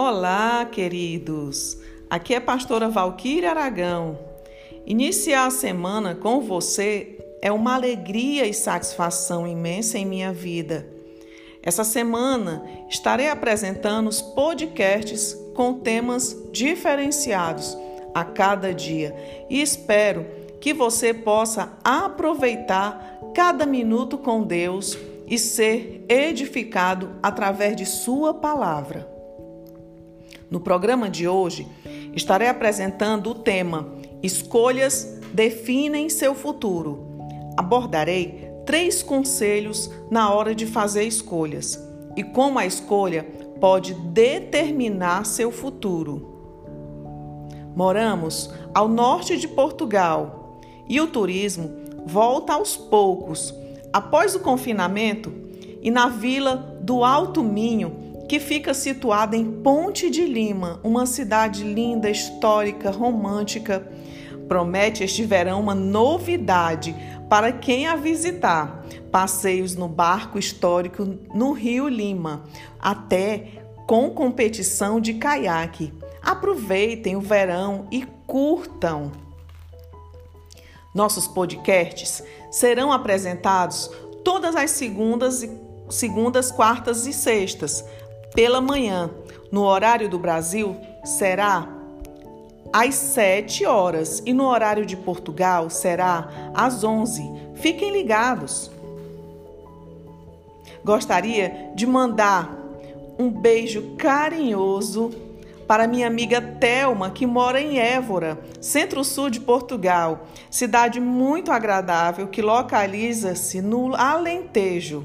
Olá, queridos. Aqui é a pastora Valquíria Aragão. Iniciar a semana com você é uma alegria e satisfação imensa em minha vida. Essa semana estarei apresentando os podcasts com temas diferenciados a cada dia e espero que você possa aproveitar cada minuto com Deus e ser edificado através de Sua palavra. No programa de hoje, estarei apresentando o tema Escolhas definem seu futuro. Abordarei três conselhos na hora de fazer escolhas e como a escolha pode determinar seu futuro. Moramos ao norte de Portugal e o turismo volta aos poucos após o confinamento e na vila do Alto Minho que fica situada em Ponte de Lima, uma cidade linda, histórica, romântica. Promete este verão uma novidade para quem a visitar: passeios no barco histórico no Rio Lima, até com competição de caiaque. Aproveitem o verão e curtam. Nossos podcasts serão apresentados todas as segundas, segundas, quartas e sextas pela manhã. No horário do Brasil, será às 7 horas e no horário de Portugal será às 11. Fiquem ligados. Gostaria de mandar um beijo carinhoso para minha amiga Telma, que mora em Évora, centro-sul de Portugal, cidade muito agradável que localiza-se no Alentejo.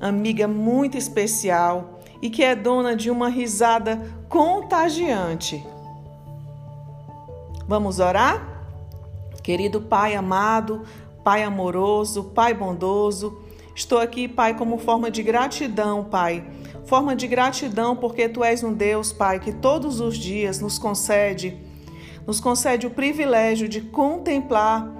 Amiga muito especial e que é dona de uma risada contagiante. Vamos orar? Querido Pai amado, Pai amoroso, Pai bondoso, estou aqui, Pai, como forma de gratidão, Pai. Forma de gratidão porque Tu és um Deus, Pai, que todos os dias nos concede, nos concede o privilégio de contemplar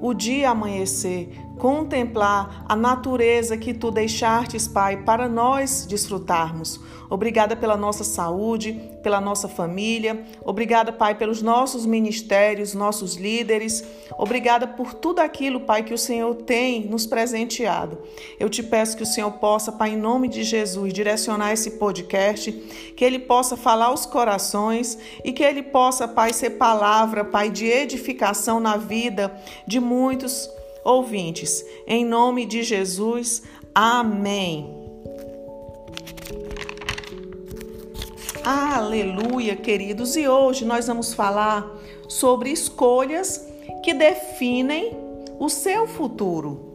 o dia amanhecer, contemplar a natureza que tu deixastes, Pai, para nós desfrutarmos. Obrigada pela nossa saúde, pela nossa família. Obrigada, Pai, pelos nossos ministérios, nossos líderes. Obrigada por tudo aquilo, Pai, que o Senhor tem nos presenteado. Eu te peço que o Senhor possa, Pai, em nome de Jesus, direcionar esse podcast, que ele possa falar aos corações e que ele possa, Pai, ser palavra, Pai, de edificação na vida de muitos ouvintes. Em nome de Jesus, amém. Aleluia, queridos. E hoje nós vamos falar sobre escolhas que definem o seu futuro.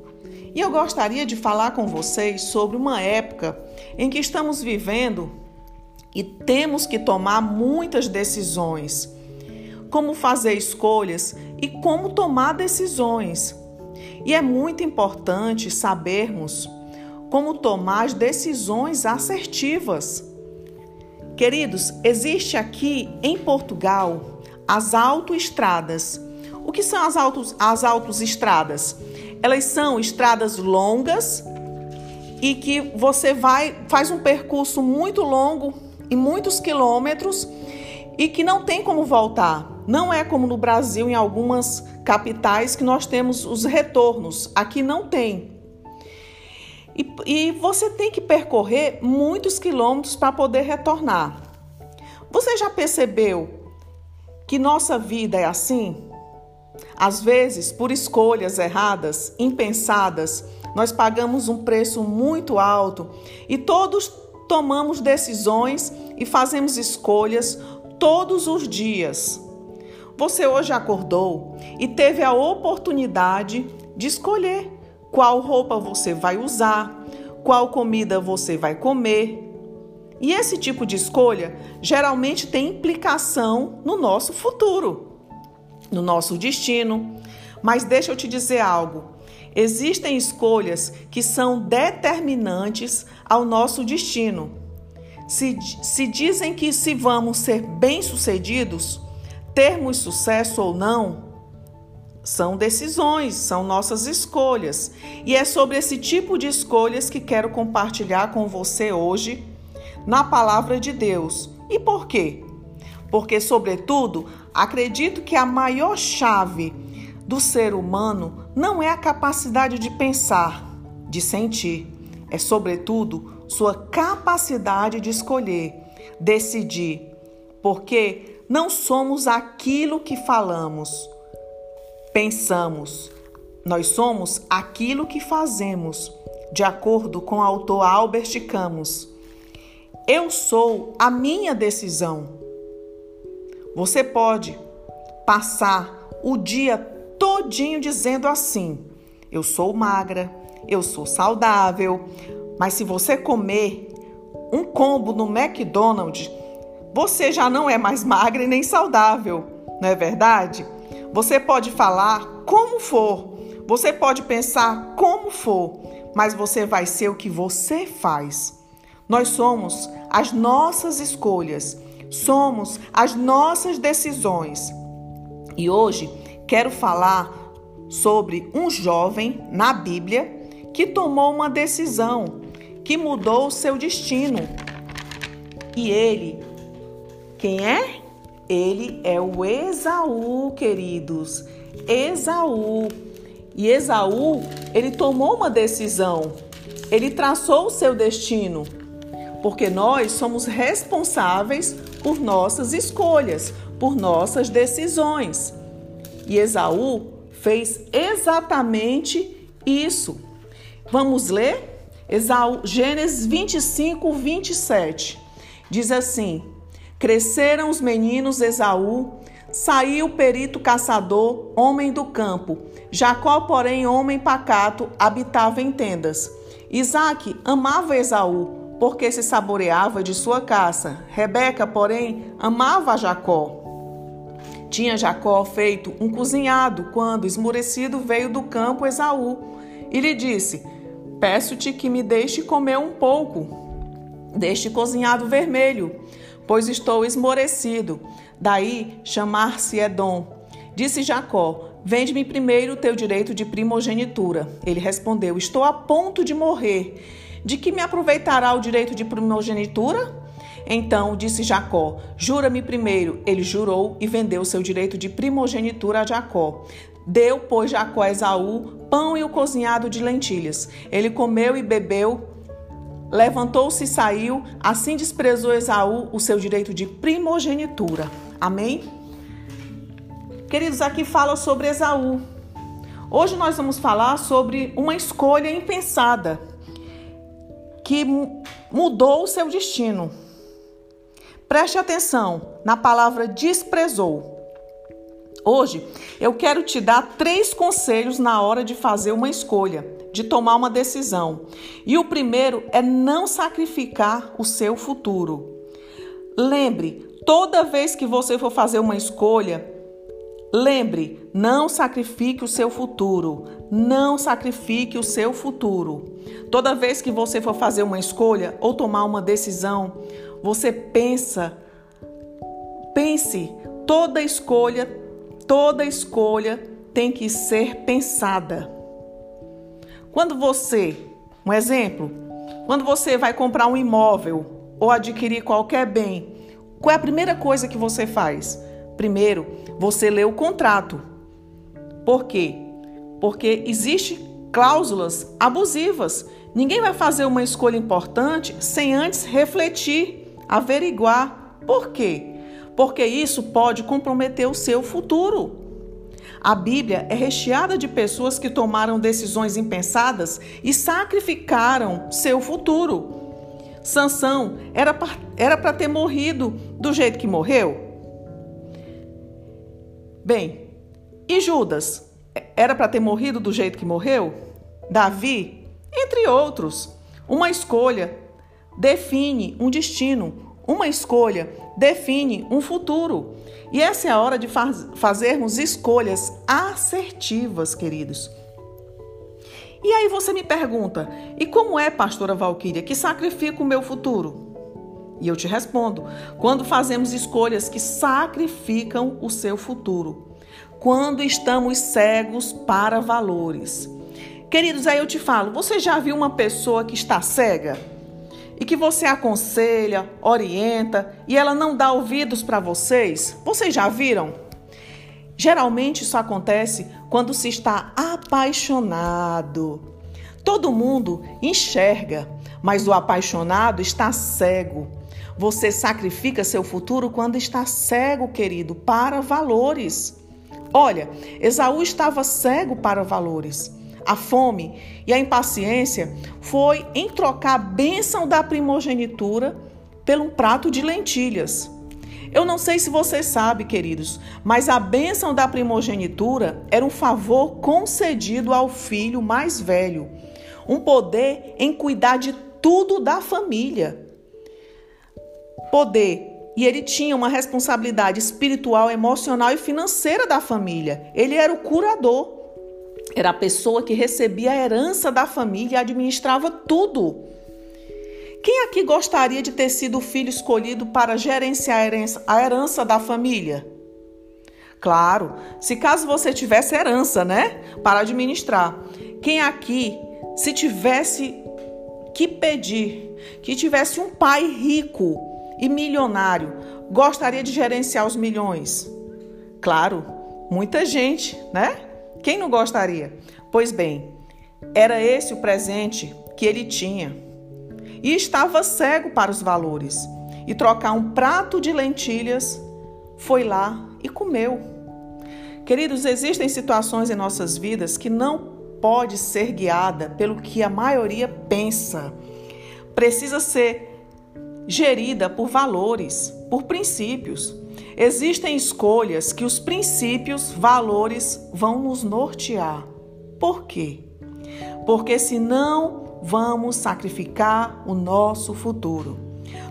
E eu gostaria de falar com vocês sobre uma época em que estamos vivendo e temos que tomar muitas decisões. Como fazer escolhas e como tomar decisões. E é muito importante sabermos como tomar as decisões assertivas. Queridos, existe aqui em Portugal as autoestradas. O que são as, autos, as autoestradas? Elas são estradas longas e que você vai faz um percurso muito longo e muitos quilômetros e que não tem como voltar. Não é como no Brasil, em algumas capitais, que nós temos os retornos. Aqui não tem. E, e você tem que percorrer muitos quilômetros para poder retornar. Você já percebeu que nossa vida é assim? Às vezes, por escolhas erradas, impensadas, nós pagamos um preço muito alto e todos tomamos decisões e fazemos escolhas todos os dias. Você hoje acordou e teve a oportunidade de escolher qual roupa você vai usar, qual comida você vai comer. E esse tipo de escolha geralmente tem implicação no nosso futuro, no nosso destino. Mas deixa eu te dizer algo: existem escolhas que são determinantes ao nosso destino. Se, se dizem que se vamos ser bem-sucedidos, termos sucesso ou não, são decisões, são nossas escolhas. E é sobre esse tipo de escolhas que quero compartilhar com você hoje, na palavra de Deus, E por quê? Porque, sobretudo, acredito que a maior chave do ser humano não é a capacidade de pensar, de sentir, é, sobretudo, sua capacidade de escolher, decidir, porque não somos aquilo que falamos, pensamos, nós somos aquilo que fazemos, de acordo com o autor Albert Camus. Eu sou a minha decisão. Você pode passar o dia todinho dizendo assim: eu sou magra, eu sou saudável, mas se você comer um combo no McDonald's, você já não é mais magra e nem saudável, não é verdade? Você pode falar como for, você pode pensar como for, mas você vai ser o que você faz. Nós somos as nossas escolhas, somos as nossas decisões. E hoje quero falar sobre um jovem na Bíblia que tomou uma decisão que mudou o seu destino. E ele, quem é? Ele é o Esaú, queridos. Esaú. E Esaú, ele tomou uma decisão. Ele traçou o seu destino. Porque nós somos responsáveis por nossas escolhas, por nossas decisões. E Esaú fez exatamente isso. Vamos ler? Esaú, Gênesis 25, 27. Diz assim: Cresceram os meninos Esaú, saiu perito caçador, homem do campo. Jacó, porém, homem pacato, habitava em tendas. Isaac amava Esaú, porque se saboreava de sua caça. Rebeca, porém, amava Jacó. Tinha Jacó feito um cozinhado quando, esmurecido, veio do campo Esaú e lhe disse: Peço-te que me deixe comer um pouco deste cozinhado vermelho, pois estou esmorecido. Daí chamar-se Edom. Disse Jacó: Vende-me primeiro o teu direito de primogenitura. Ele respondeu: Estou a ponto de morrer. De que me aproveitará o direito de primogenitura? Então disse Jacó: Jura-me primeiro. Ele jurou e vendeu seu direito de primogenitura a Jacó. Deu, pois, Jacó a Esaú pão e o cozinhado de lentilhas. Ele comeu e bebeu, levantou-se e saiu. Assim desprezou Esaú o seu direito de primogenitura. Amém? Queridos, aqui fala sobre Esaú. Hoje nós vamos falar sobre uma escolha impensada que mudou o seu destino. Preste atenção na palavra desprezou. Hoje eu quero te dar três conselhos na hora de fazer uma escolha, de tomar uma decisão. E o primeiro é não sacrificar o seu futuro. Lembre, toda vez que você for fazer uma escolha, lembre, não sacrifique o seu futuro. Não sacrifique o seu futuro. Toda vez que você for fazer uma escolha ou tomar uma decisão, você pensa, pense, toda escolha, toda escolha tem que ser pensada. Quando você, um exemplo, quando você vai comprar um imóvel ou adquirir qualquer bem, qual é a primeira coisa que você faz? Primeiro, você lê o contrato. Por quê? Porque existe cláusulas abusivas. Ninguém vai fazer uma escolha importante sem antes refletir averiguar por quê. Porque isso pode comprometer o seu futuro. A Bíblia é recheada de pessoas que tomaram decisões impensadas e sacrificaram seu futuro. Sansão era para ter morrido do jeito que morreu? Bem, e Judas era para ter morrido do jeito que morreu? Davi, entre outros. Uma escolha define um destino, uma escolha define um futuro. E essa é a hora de faz, fazermos escolhas assertivas, queridos. E aí você me pergunta: e como é, pastora Valquíria, que sacrifica o meu futuro? E eu te respondo: quando fazemos escolhas que sacrificam o seu futuro, quando estamos cegos para valores. Queridos, aí eu te falo: você já viu uma pessoa que está cega? E que você aconselha, orienta e ela não dá ouvidos para vocês? Vocês já viram? Geralmente isso acontece quando se está apaixonado. Todo mundo enxerga, mas o apaixonado está cego. Você sacrifica seu futuro quando está cego, querido, para valores. Olha, Esaú estava cego para valores. A fome e a impaciência foi em trocar a bênção da primogenitura pelo um prato de lentilhas. Eu não sei se você sabe, queridos, mas a bênção da primogenitura era um favor concedido ao filho mais velho, um poder em cuidar de tudo da família poder. E ele tinha uma responsabilidade espiritual, emocional e financeira da família. Ele era o curador. Era a pessoa que recebia a herança da família e administrava tudo. Quem aqui gostaria de ter sido o filho escolhido para gerenciar a herança, a herança da família? Claro, se caso você tivesse herança, né? Para administrar. Quem aqui, se tivesse que pedir, que tivesse um pai rico e milionário gostaria de gerenciar os milhões? Claro, muita gente, né? Quem não gostaria? Pois bem, era esse o presente que ele tinha. E estava cego para os valores. E trocar um prato de lentilhas, foi lá e comeu. Queridos, existem situações em nossas vidas que não pode ser guiada pelo que a maioria pensa. Precisa ser gerida por valores, por princípios. Existem escolhas que os princípios, valores vão nos nortear. Por quê? Porque senão vamos sacrificar o nosso futuro.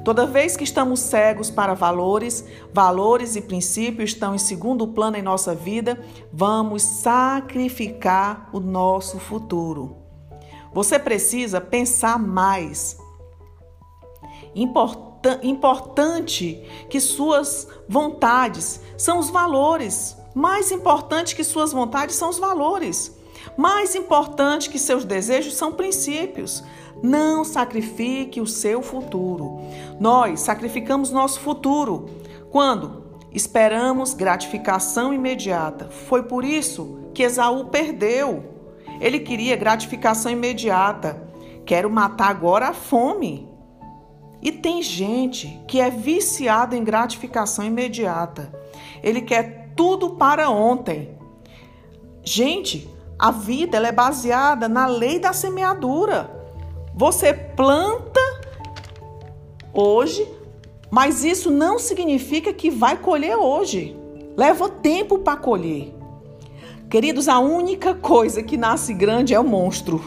Toda vez que estamos cegos para valores, valores e princípios estão em segundo plano em nossa vida, vamos sacrificar o nosso futuro. Você precisa pensar mais importante que suas vontades são os valores. Mais importante que suas vontades são os valores. Mais importante que seus desejos são princípios. Não sacrifique o seu futuro. Nós sacrificamos nosso futuro quando esperamos gratificação imediata. Foi por isso que Esaú perdeu. Ele queria gratificação imediata. Quero matar agora a fome. E tem gente que é viciada em gratificação imediata. Ele quer tudo para ontem. Gente, a vida ela é baseada na lei da semeadura. Você planta hoje, mas isso não significa que vai colher hoje. Leva tempo para colher. Queridos, a única coisa que nasce grande é o monstro.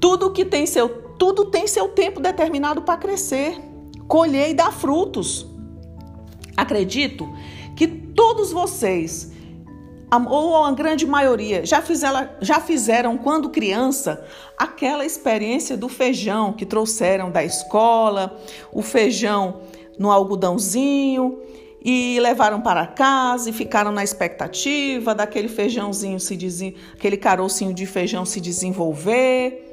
Tudo que tem seu tudo tem seu tempo determinado para crescer, colher e dar frutos. Acredito que todos vocês, ou a grande maioria, já fizeram, já fizeram quando criança aquela experiência do feijão que trouxeram da escola, o feijão no algodãozinho e levaram para casa e ficaram na expectativa daquele feijãozinho se aquele carocinho de feijão se desenvolver.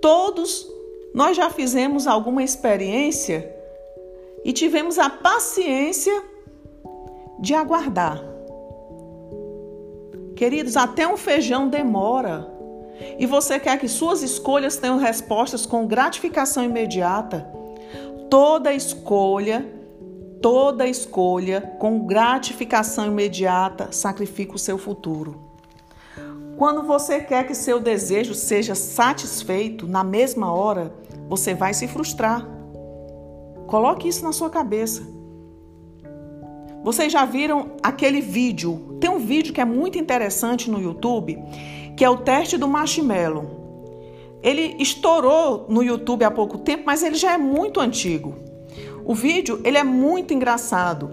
Todos nós já fizemos alguma experiência e tivemos a paciência de aguardar. Queridos, até um feijão demora. E você quer que suas escolhas tenham respostas com gratificação imediata? Toda escolha, toda escolha com gratificação imediata sacrifica o seu futuro. Quando você quer que seu desejo seja satisfeito na mesma hora, você vai se frustrar. Coloque isso na sua cabeça. Vocês já viram aquele vídeo? Tem um vídeo que é muito interessante no YouTube, que é o teste do marshmallow. Ele estourou no YouTube há pouco tempo, mas ele já é muito antigo. O vídeo ele é muito engraçado.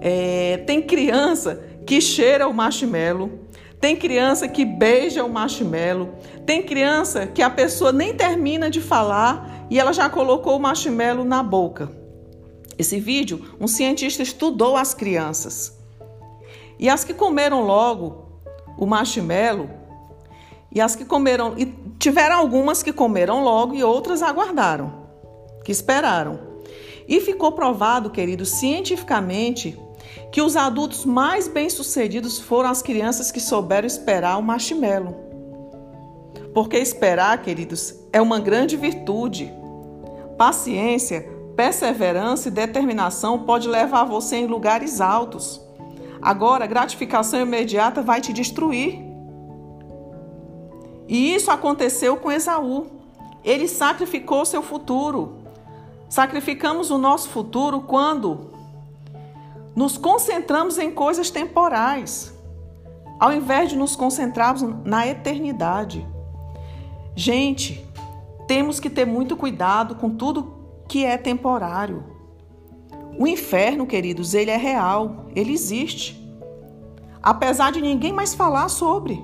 É, tem criança que cheira o marshmallow, tem criança que beija o marshmallow. Tem criança que a pessoa nem termina de falar e ela já colocou o marshmallow na boca. Esse vídeo, um cientista estudou as crianças. E as que comeram logo o marshmallow, e as que comeram, e tiveram algumas que comeram logo e outras aguardaram. que esperaram. E ficou provado, querido, cientificamente, que os adultos mais bem-sucedidos foram as crianças que souberam esperar o marshmallow. Porque esperar, queridos, é uma grande virtude. Paciência, perseverança e determinação pode levar você em lugares altos. Agora, gratificação imediata vai te destruir. E isso aconteceu com Esaú. Ele sacrificou seu futuro. Sacrificamos o nosso futuro quando nos concentramos em coisas temporais, ao invés de nos concentrarmos na eternidade. Gente, temos que ter muito cuidado com tudo que é temporário. O inferno, queridos, ele é real, ele existe. Apesar de ninguém mais falar sobre.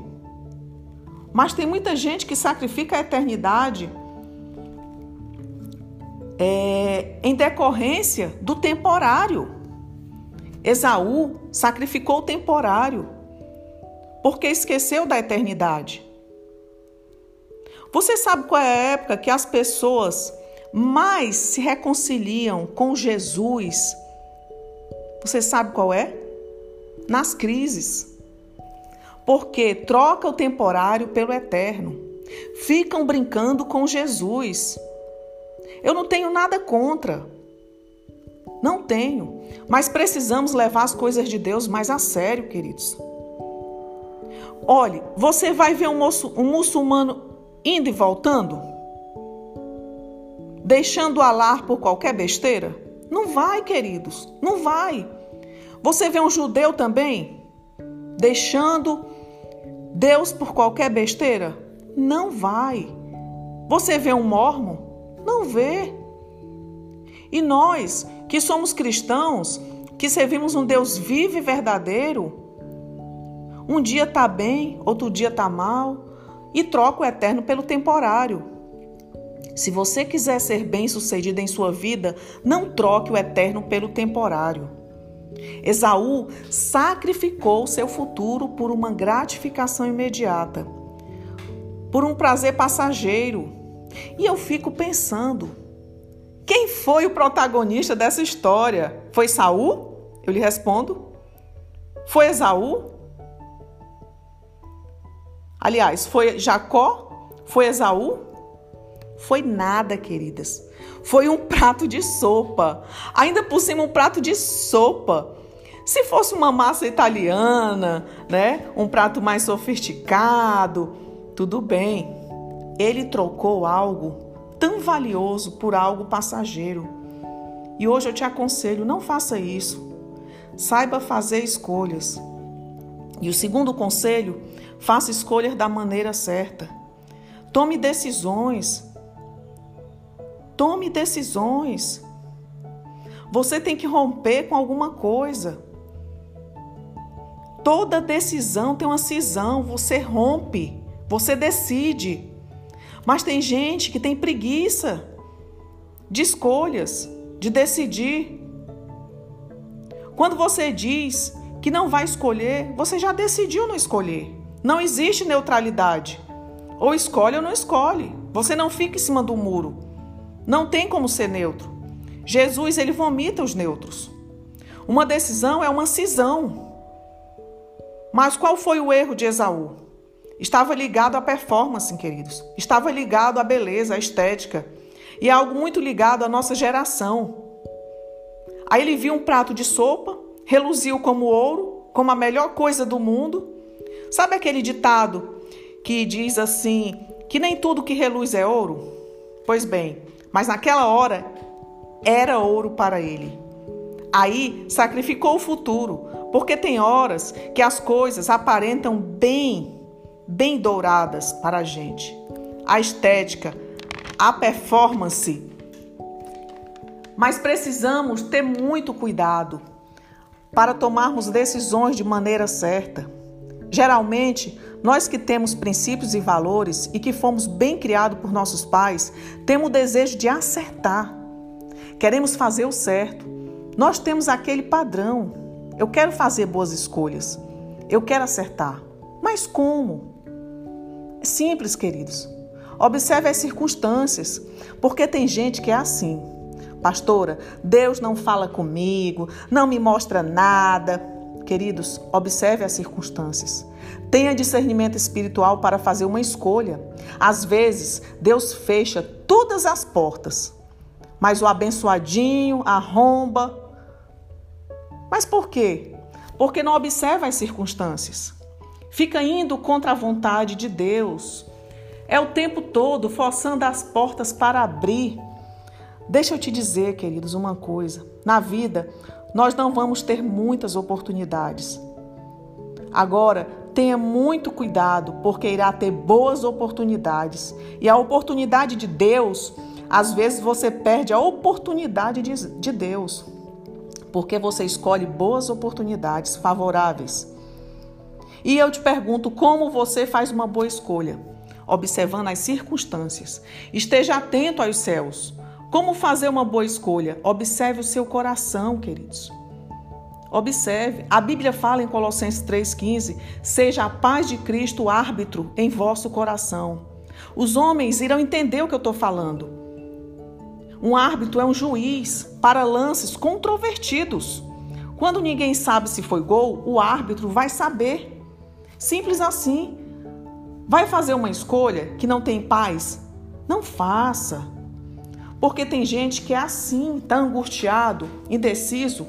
Mas tem muita gente que sacrifica a eternidade é, em decorrência do temporário. Esaú sacrificou o temporário porque esqueceu da eternidade. Você sabe qual é a época que as pessoas mais se reconciliam com Jesus? Você sabe qual é? Nas crises. Porque troca o temporário pelo eterno. Ficam brincando com Jesus. Eu não tenho nada contra. Não tenho. Mas precisamos levar as coisas de Deus mais a sério, queridos. Olhe, você vai ver um, moço, um muçulmano indo e voltando? Deixando alar por qualquer besteira? Não vai, queridos, não vai. Você vê um judeu também deixando Deus por qualquer besteira? Não vai. Você vê um mormon? Não vê. E nós, que somos cristãos, que servimos um Deus vivo e verdadeiro, um dia tá bem, outro dia tá mal, e troca o eterno pelo temporário. Se você quiser ser bem-sucedido em sua vida, não troque o eterno pelo temporário. Esaú sacrificou seu futuro por uma gratificação imediata, por um prazer passageiro. E eu fico pensando, quem foi o protagonista dessa história? Foi Saul? Eu lhe respondo. Foi Esaú? Aliás, foi Jacó? Foi Esaú? Foi nada, queridas. Foi um prato de sopa. Ainda por cima, um prato de sopa. Se fosse uma massa italiana, né? Um prato mais sofisticado, tudo bem. Ele trocou algo tão valioso por algo passageiro. E hoje eu te aconselho, não faça isso. Saiba fazer escolhas. E o segundo conselho, faça escolhas da maneira certa. Tome decisões. Tome decisões. Você tem que romper com alguma coisa. Toda decisão tem uma cisão, você rompe, você decide. Mas tem gente que tem preguiça de escolhas, de decidir. Quando você diz que não vai escolher, você já decidiu não escolher. Não existe neutralidade. Ou escolhe ou não escolhe. Você não fica em cima do muro. Não tem como ser neutro. Jesus, ele vomita os neutros. Uma decisão é uma cisão. Mas qual foi o erro de Esaú? Estava ligado à performance, queridos. Estava ligado à beleza, à estética. E é algo muito ligado à nossa geração. Aí ele viu um prato de sopa, reluziu como ouro, como a melhor coisa do mundo. Sabe aquele ditado que diz assim: que nem tudo que reluz é ouro? Pois bem, mas naquela hora era ouro para ele. Aí sacrificou o futuro, porque tem horas que as coisas aparentam bem bem douradas para a gente. A estética, a performance. Mas precisamos ter muito cuidado para tomarmos decisões de maneira certa. Geralmente, nós que temos princípios e valores e que fomos bem criados por nossos pais, temos o desejo de acertar. Queremos fazer o certo. Nós temos aquele padrão. Eu quero fazer boas escolhas. Eu quero acertar. Mas como? Simples, queridos. Observe as circunstâncias, porque tem gente que é assim. Pastora, Deus não fala comigo, não me mostra nada. Queridos, observe as circunstâncias. Tenha discernimento espiritual para fazer uma escolha. Às vezes, Deus fecha todas as portas, mas o abençoadinho arromba. Mas por quê? Porque não observa as circunstâncias. Fica indo contra a vontade de Deus. É o tempo todo forçando as portas para abrir. Deixa eu te dizer, queridos, uma coisa. Na vida, nós não vamos ter muitas oportunidades. Agora, tenha muito cuidado, porque irá ter boas oportunidades. E a oportunidade de Deus, às vezes você perde a oportunidade de, de Deus, porque você escolhe boas oportunidades favoráveis. E eu te pergunto, como você faz uma boa escolha? Observando as circunstâncias. Esteja atento aos céus. Como fazer uma boa escolha? Observe o seu coração, queridos. Observe, a Bíblia fala em Colossenses 3,15: seja a paz de Cristo árbitro em vosso coração. Os homens irão entender o que eu estou falando. Um árbitro é um juiz para lances controvertidos. Quando ninguém sabe se foi gol, o árbitro vai saber. Simples assim. Vai fazer uma escolha que não tem paz? Não faça. Porque tem gente que é assim, está angustiado, indeciso,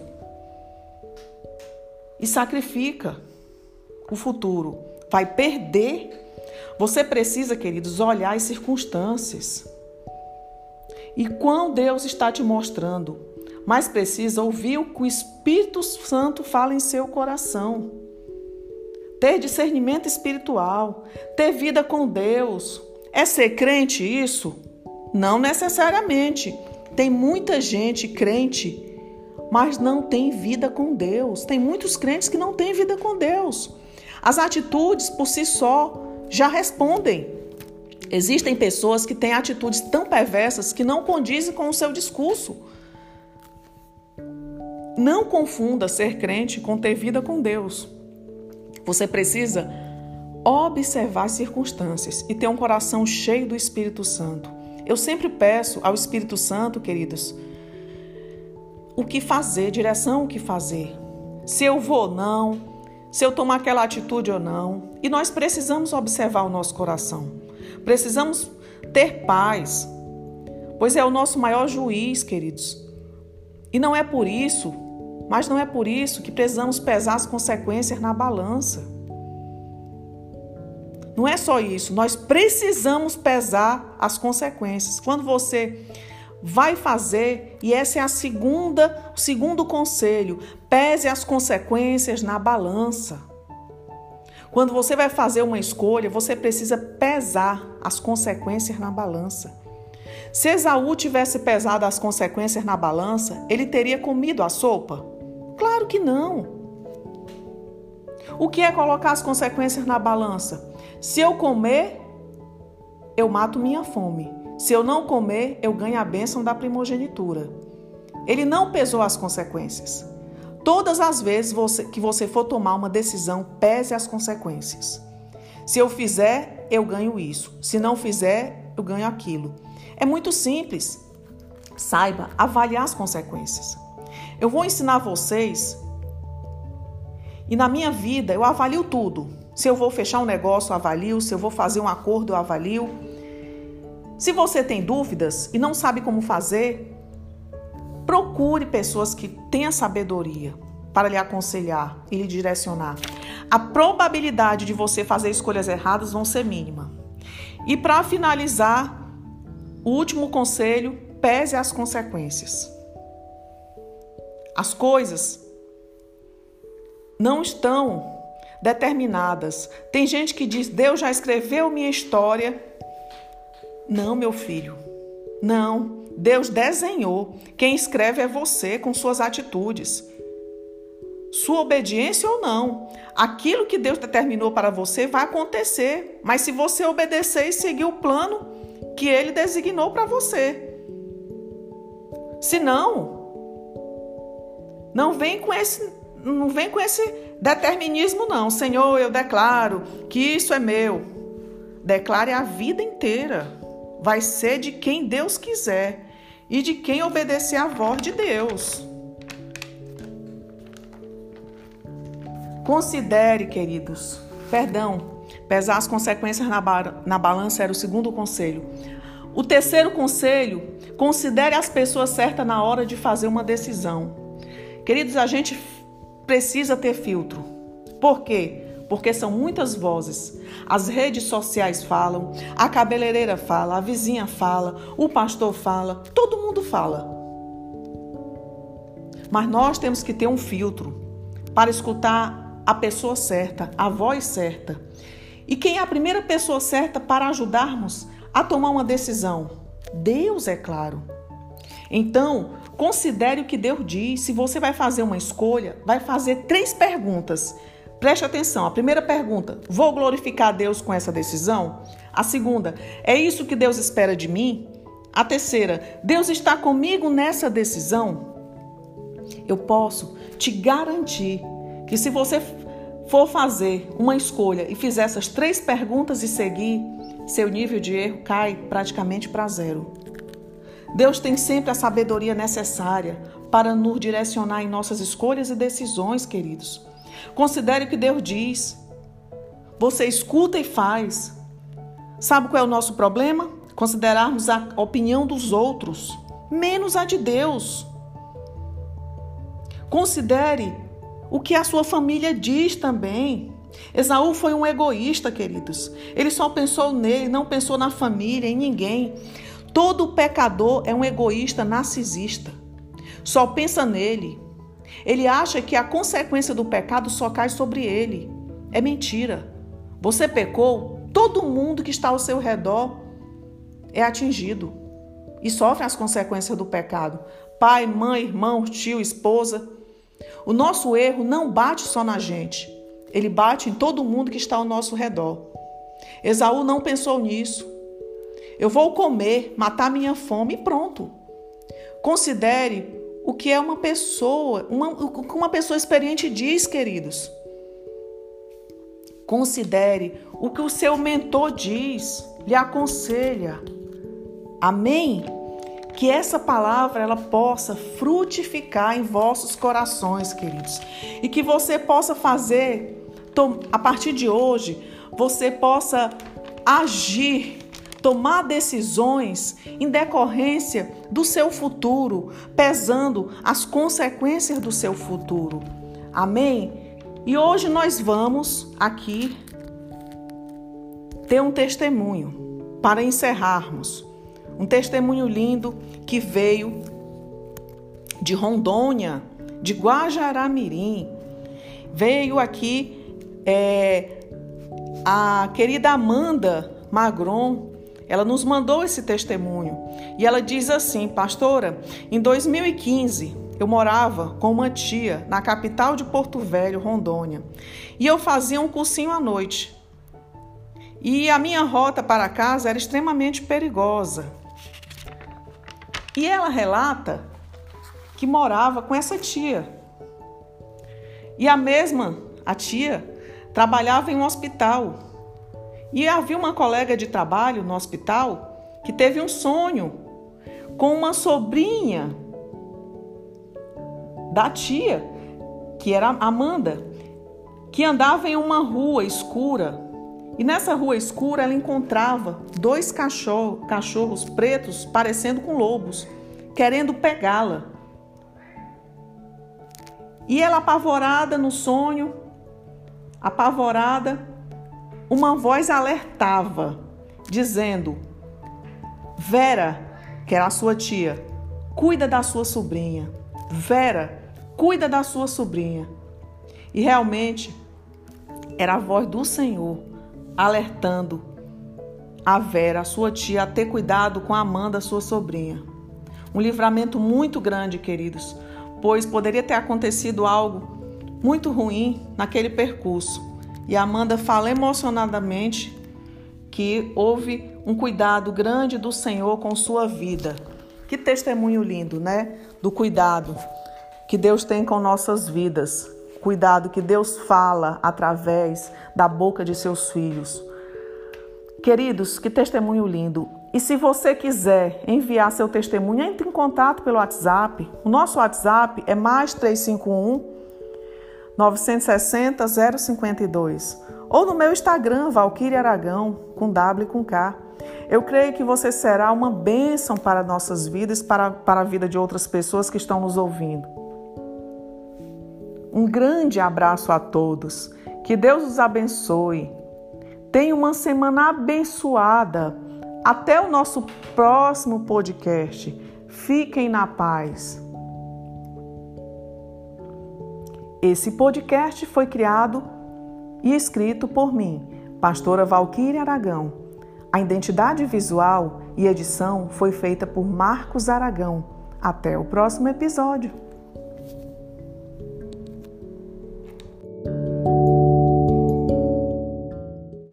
e sacrifica o futuro. Vai perder. Você precisa, queridos, olhar as circunstâncias. E quando Deus está te mostrando, mas precisa ouvir o que o Espírito Santo fala em seu coração. Ter discernimento espiritual, ter vida com Deus. É ser crente isso? Não necessariamente. Tem muita gente crente mas não tem vida com Deus. Tem muitos crentes que não têm vida com Deus. As atitudes por si só já respondem. Existem pessoas que têm atitudes tão perversas que não condizem com o seu discurso. Não confunda ser crente com ter vida com Deus. Você precisa observar as circunstâncias e ter um coração cheio do Espírito Santo. Eu sempre peço ao Espírito Santo, queridos, o que fazer, direção o que fazer. Se eu vou ou não, se eu tomar aquela atitude ou não. E nós precisamos observar o nosso coração. Precisamos ter paz, pois é o nosso maior juiz, queridos. E não é por isso, mas não é por isso que precisamos pesar as consequências na balança. Não é só isso, nós precisamos pesar as consequências. Quando você vai fazer, e essa é a segunda, o segundo conselho, pese as consequências na balança. Quando você vai fazer uma escolha, você precisa pesar as consequências na balança. Se Esaú tivesse pesado as consequências na balança, ele teria comido a sopa? Claro que não. O que é colocar as consequências na balança? Se eu comer, eu mato minha fome. Se eu não comer, eu ganho a bênção da primogenitura. Ele não pesou as consequências. Todas as vezes você, que você for tomar uma decisão, pese as consequências. Se eu fizer, eu ganho isso. Se não fizer, eu ganho aquilo. É muito simples. Saiba avaliar as consequências. Eu vou ensinar vocês. E na minha vida, eu avalio tudo. Se eu vou fechar um negócio, eu avalio. Se eu vou fazer um acordo, eu avalio. Se você tem dúvidas e não sabe como fazer, procure pessoas que tenham sabedoria para lhe aconselhar e lhe direcionar. A probabilidade de você fazer escolhas erradas vão ser mínima. E para finalizar, o último conselho, pese as consequências. As coisas não estão determinadas. Tem gente que diz: Deus já escreveu minha história não, meu filho. Não. Deus desenhou. Quem escreve é você com suas atitudes. Sua obediência ou não. Aquilo que Deus determinou para você vai acontecer. Mas se você obedecer e seguir o plano que Ele designou para você. Se não, não vem com esse, não vem com esse determinismo não. Senhor, eu declaro que isso é meu. Declare a vida inteira vai ser de quem Deus quiser. e de quem obedecer à voz de Deus. Considere, queridos, perdão, pesar as consequências na, ba na balança era o segundo conselho. O terceiro conselho, considere as pessoas certas na hora de fazer uma decisão. Queridos, a gente precisa ter filtro. Por quê? Porque são muitas vozes. As redes sociais falam, a cabeleireira fala, a vizinha fala, o pastor fala, todo mundo fala. Mas nós temos que ter um filtro para escutar a pessoa certa, a voz certa. E quem é a primeira pessoa certa para ajudarmos a tomar uma decisão? Deus, é claro. Então, considere o que Deus diz. Se você vai fazer uma escolha, vai fazer três perguntas. Preste atenção. A primeira pergunta: vou glorificar Deus com essa decisão? A segunda: é isso que Deus espera de mim? A terceira: Deus está comigo nessa decisão? Eu posso te garantir que se você for fazer uma escolha e fizer essas três perguntas e seguir, seu nível de erro cai praticamente para zero. Deus tem sempre a sabedoria necessária para nos direcionar em nossas escolhas e decisões, queridos. Considere o que Deus diz. Você escuta e faz. Sabe qual é o nosso problema? Considerarmos a opinião dos outros, menos a de Deus. Considere o que a sua família diz também. Esaú foi um egoísta, queridos. Ele só pensou nele, não pensou na família, em ninguém. Todo pecador é um egoísta narcisista. Só pensa nele. Ele acha que a consequência do pecado só cai sobre ele. É mentira. Você pecou, todo mundo que está ao seu redor é atingido e sofre as consequências do pecado. Pai, mãe, irmão, tio, esposa. O nosso erro não bate só na gente, ele bate em todo mundo que está ao nosso redor. Esaú não pensou nisso. Eu vou comer, matar minha fome e pronto. Considere o que é uma pessoa, uma, o que uma pessoa experiente diz, queridos. Considere o que o seu mentor diz, lhe aconselha. Amém? que essa palavra ela possa frutificar em vossos corações, queridos, e que você possa fazer a partir de hoje, você possa agir, tomar decisões em decorrência do seu futuro, pesando as consequências do seu futuro. Amém? E hoje nós vamos aqui ter um testemunho para encerrarmos. Um testemunho lindo que veio de Rondônia, de Guajará-Mirim. Veio aqui é, a querida Amanda Magron. Ela nos mandou esse testemunho e ela diz assim: Pastora, em 2015 eu morava com uma tia na capital de Porto Velho, Rondônia, e eu fazia um cursinho à noite. E a minha rota para casa era extremamente perigosa. E ela relata que morava com essa tia. E a mesma, a tia, trabalhava em um hospital. E havia uma colega de trabalho no hospital que teve um sonho com uma sobrinha da tia, que era Amanda, que andava em uma rua escura e nessa rua escura ela encontrava dois cachorro, cachorros pretos parecendo com lobos, querendo pegá-la. E ela apavorada no sonho, apavorada, uma voz alertava, dizendo: Vera, que era a sua tia, cuida da sua sobrinha. Vera, cuida da sua sobrinha. E realmente era a voz do Senhor alertando a Vera, a sua tia, a ter cuidado com a Amanda, sua sobrinha. Um livramento muito grande, queridos, pois poderia ter acontecido algo muito ruim naquele percurso. E Amanda fala emocionadamente que houve um cuidado grande do Senhor com sua vida. Que testemunho lindo, né? Do cuidado que Deus tem com nossas vidas cuidado que Deus fala através da boca de seus filhos. Queridos, que testemunho lindo! E se você quiser enviar seu testemunho, entre em contato pelo WhatsApp. O nosso WhatsApp é mais 351 960 052. Ou no meu Instagram, Valquíria Aragão, com W com K. Eu creio que você será uma bênção para nossas vidas, para, para a vida de outras pessoas que estão nos ouvindo. Um grande abraço a todos. Que Deus os abençoe. Tenha uma semana abençoada. Até o nosso próximo podcast. Fiquem na paz. Esse podcast foi criado e escrito por mim, pastora Valquíria Aragão. A identidade visual e edição foi feita por Marcos Aragão. Até o próximo episódio.